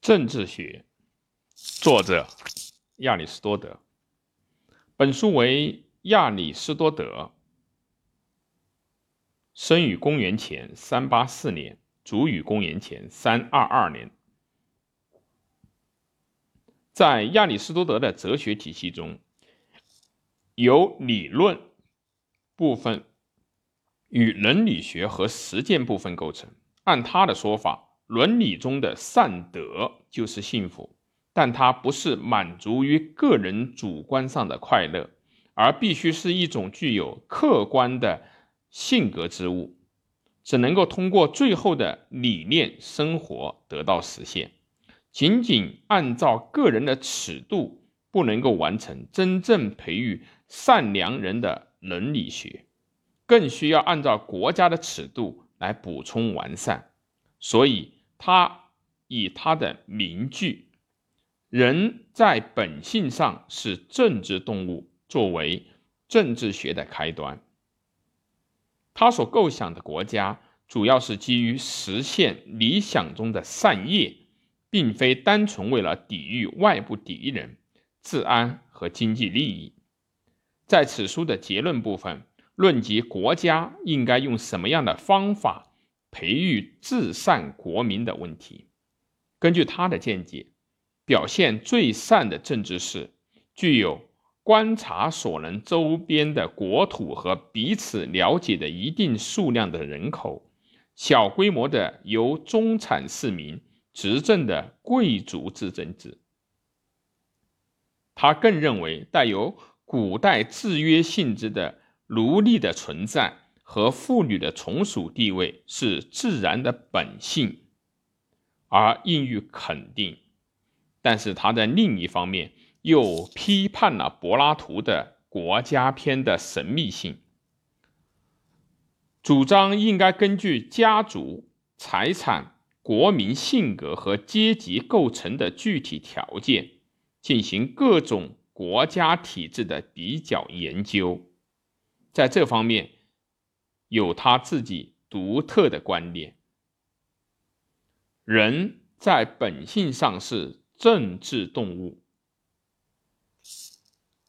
政治学，作者亚里士多德。本书为亚里士多德生于公元前三八四年，卒于公元前三二二年。在亚里士多德的哲学体系中，由理论部分与伦理学和实践部分构成。按他的说法。伦理中的善德就是幸福，但它不是满足于个人主观上的快乐，而必须是一种具有客观的性格之物，只能够通过最后的理念生活得到实现。仅仅按照个人的尺度，不能够完成真正培育善良人的伦理学，更需要按照国家的尺度来补充完善。所以。他以他的名句“人在本性上是政治动物”作为政治学的开端。他所构想的国家主要是基于实现理想中的善业，并非单纯为了抵御外部敌人、治安和经济利益。在此书的结论部分，论及国家应该用什么样的方法。培育至善国民的问题，根据他的见解，表现最善的政治是具有观察所能周边的国土和彼此了解的一定数量的人口，小规模的由中产市民执政的贵族制政治。他更认为，带有古代制约性质的奴隶的存在。和妇女的从属地位是自然的本性，而应予肯定。但是他在另一方面又批判了柏拉图的国家篇的神秘性，主张应该根据家族、财产、国民性格和阶级构成的具体条件，进行各种国家体制的比较研究。在这方面。有他自己独特的观点。人在本性上是政治动物，